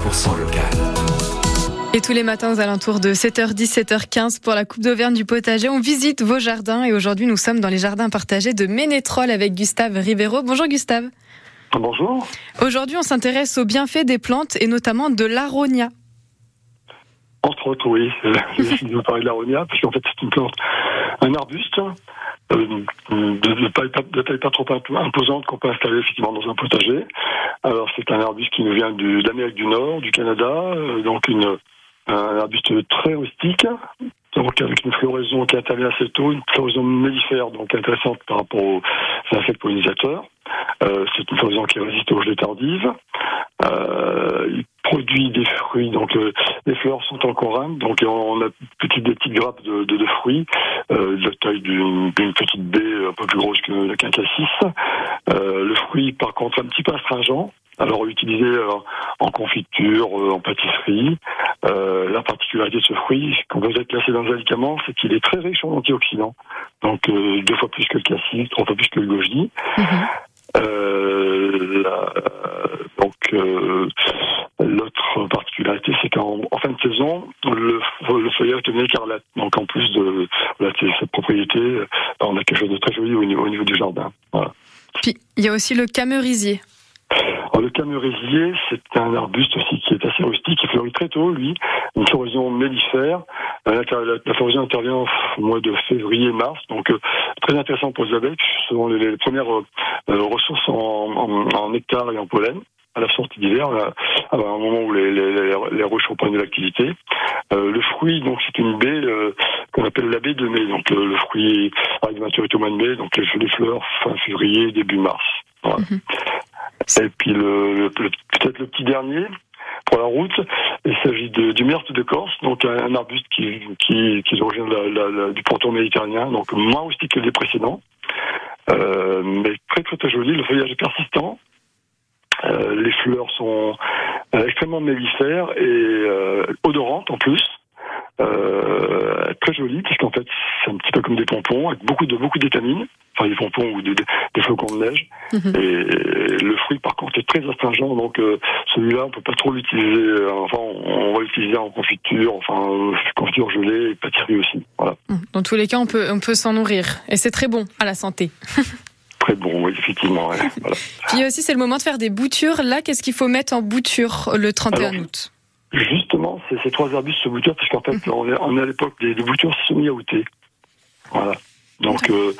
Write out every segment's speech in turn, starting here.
100% local. Et tous les matins aux alentours de 7h10, 7h15 pour la Coupe d'Auvergne du potager, on visite vos jardins et aujourd'hui nous sommes dans les jardins partagés de Ménétrol avec Gustave Rivero. Bonjour Gustave. Bonjour. Aujourd'hui on s'intéresse aux bienfaits des plantes et notamment de l'aronia. Entre autres, oui. Je vais vous parler de l'aronia parce qu'en fait c'est une plante, un arbuste euh, de, taille, pas trop imposante qu'on peut installer effectivement dans un potager. Alors c'est un arbuste qui nous vient d'Amérique du Nord, du Canada, euh, donc une, un arbuste très rustique, donc avec une floraison qui intervient assez tôt, une floraison mellifère, donc intéressante par rapport aux insectes pollinisateurs. Euh, c'est une floraison qui résiste aux gelées tardives. Euh, il produit des fruits, donc euh, les fleurs sont en corymbe, donc on a petite, des petites grappes de, de, de fruits, euh, de la taille d'une petite baie un peu plus grosse que qu'un cassis. Euh, le fruit, par contre, un petit peu astringent, alors utilisé en confiture, en pâtisserie. La particularité de ce fruit, quand vous êtes classé dans un médicament, c'est qu'il est très riche en antioxydants. Donc deux fois plus que le cassis, trois fois plus que le goji. Mm -hmm. La, donc l'autre particularité, c'est qu'en en fin de saison, le, le feuillage devient écarlate. Donc en plus de voilà, cette propriété, on a quelque chose de très joli au niveau, au niveau du jardin. Voilà. Puis il y a aussi le camérisier. Alors, le camérisier, c'est un arbuste aussi qui est assez rustique, qui fleurit très tôt, lui, une floraison mellifère. La, la, floraison intervient au mois de février-mars, donc euh, très intéressant pour les abeilles, ce sont les, les premières euh, ressources en, en, en, nectar et en pollen à la sortie d'hiver, à un moment où les, les, les, les ruches reprennent de l'activité. Euh, le fruit, donc, c'est une baie euh, qu'on appelle la baie de mai. Donc, le, le fruit arrive de maturité au mois de mai, donc les, fleurs fin février, début mars. Voilà. Mm -hmm. Et puis le, le peut-être le petit dernier pour la route, il s'agit du myrte de Corse, donc un, un arbuste qui, qui, qui du pourtour méditerranéen, donc moins rustique que les précédents, euh, mais très, très très joli. Le feuillage est persistant. Les fleurs sont euh, extrêmement mellifères et euh, odorantes en plus. Euh, très joli puisqu'en fait c'est un petit peu comme des pompons avec beaucoup de beaucoup d'étamines enfin des pompons ou des, des flocons de neige. Mm -hmm. et le fruit par contre est très astringent donc euh, celui-là on peut pas trop l'utiliser enfin on, va l'utiliser en confiture enfin confiture gelée et pâtisserie aussi voilà. Dans tous les cas on peut on peut s'en nourrir. Et c'est très bon à la santé très bon, oui, effectivement. Voilà. Puis aussi, c'est le moment de faire des boutures. Là, qu'est-ce qu'il faut mettre en bouture le 31 Alors, août? Justement, c'est ces trois arbustes se bouturent parce qu'en fait, -hmm. on, est, on est à l'époque des, des boutures semi-outées. Voilà. Donc, euh,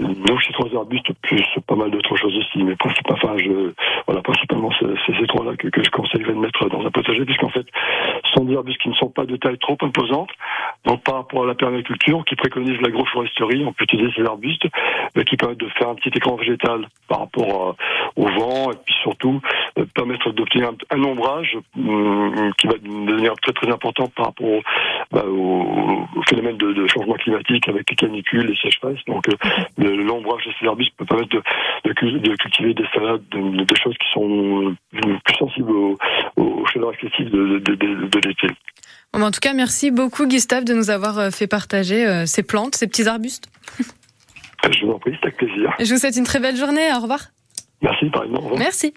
donc ces trois arbustes, plus pas mal d'autres choses aussi, mais principalement, enfin, je, voilà, principalement, c'est ces trois-là que, que je conseillerais de mettre dans un potager, puisqu'en fait, sont des arbustes qui ne sont pas de taille trop imposante. Donc, par rapport à la permaculture, qui préconise l'agroforesterie, on peut utiliser ces arbustes, euh, qui permettent de faire un petit écran végétal par rapport euh, au vent, et puis surtout, euh, permettre d'obtenir un, ombrage euh, qui va devenir très très important par rapport au, bah, au, au phénomène de, de, changement climatique avec les canicules, les sécheresses. Donc, euh, l'ombrage de ces arbustes peut permettre de, de, de cultiver des salades, de, des choses qui sont plus sensibles aux, chaleurs excessives de, de l'été. Bon, en tout cas, merci beaucoup Gustave de nous avoir fait partager euh, ces plantes, ces petits arbustes. Je vous en prie, c'est avec plaisir. Je vous souhaite une très belle journée. Au revoir. Merci. Au revoir. Merci.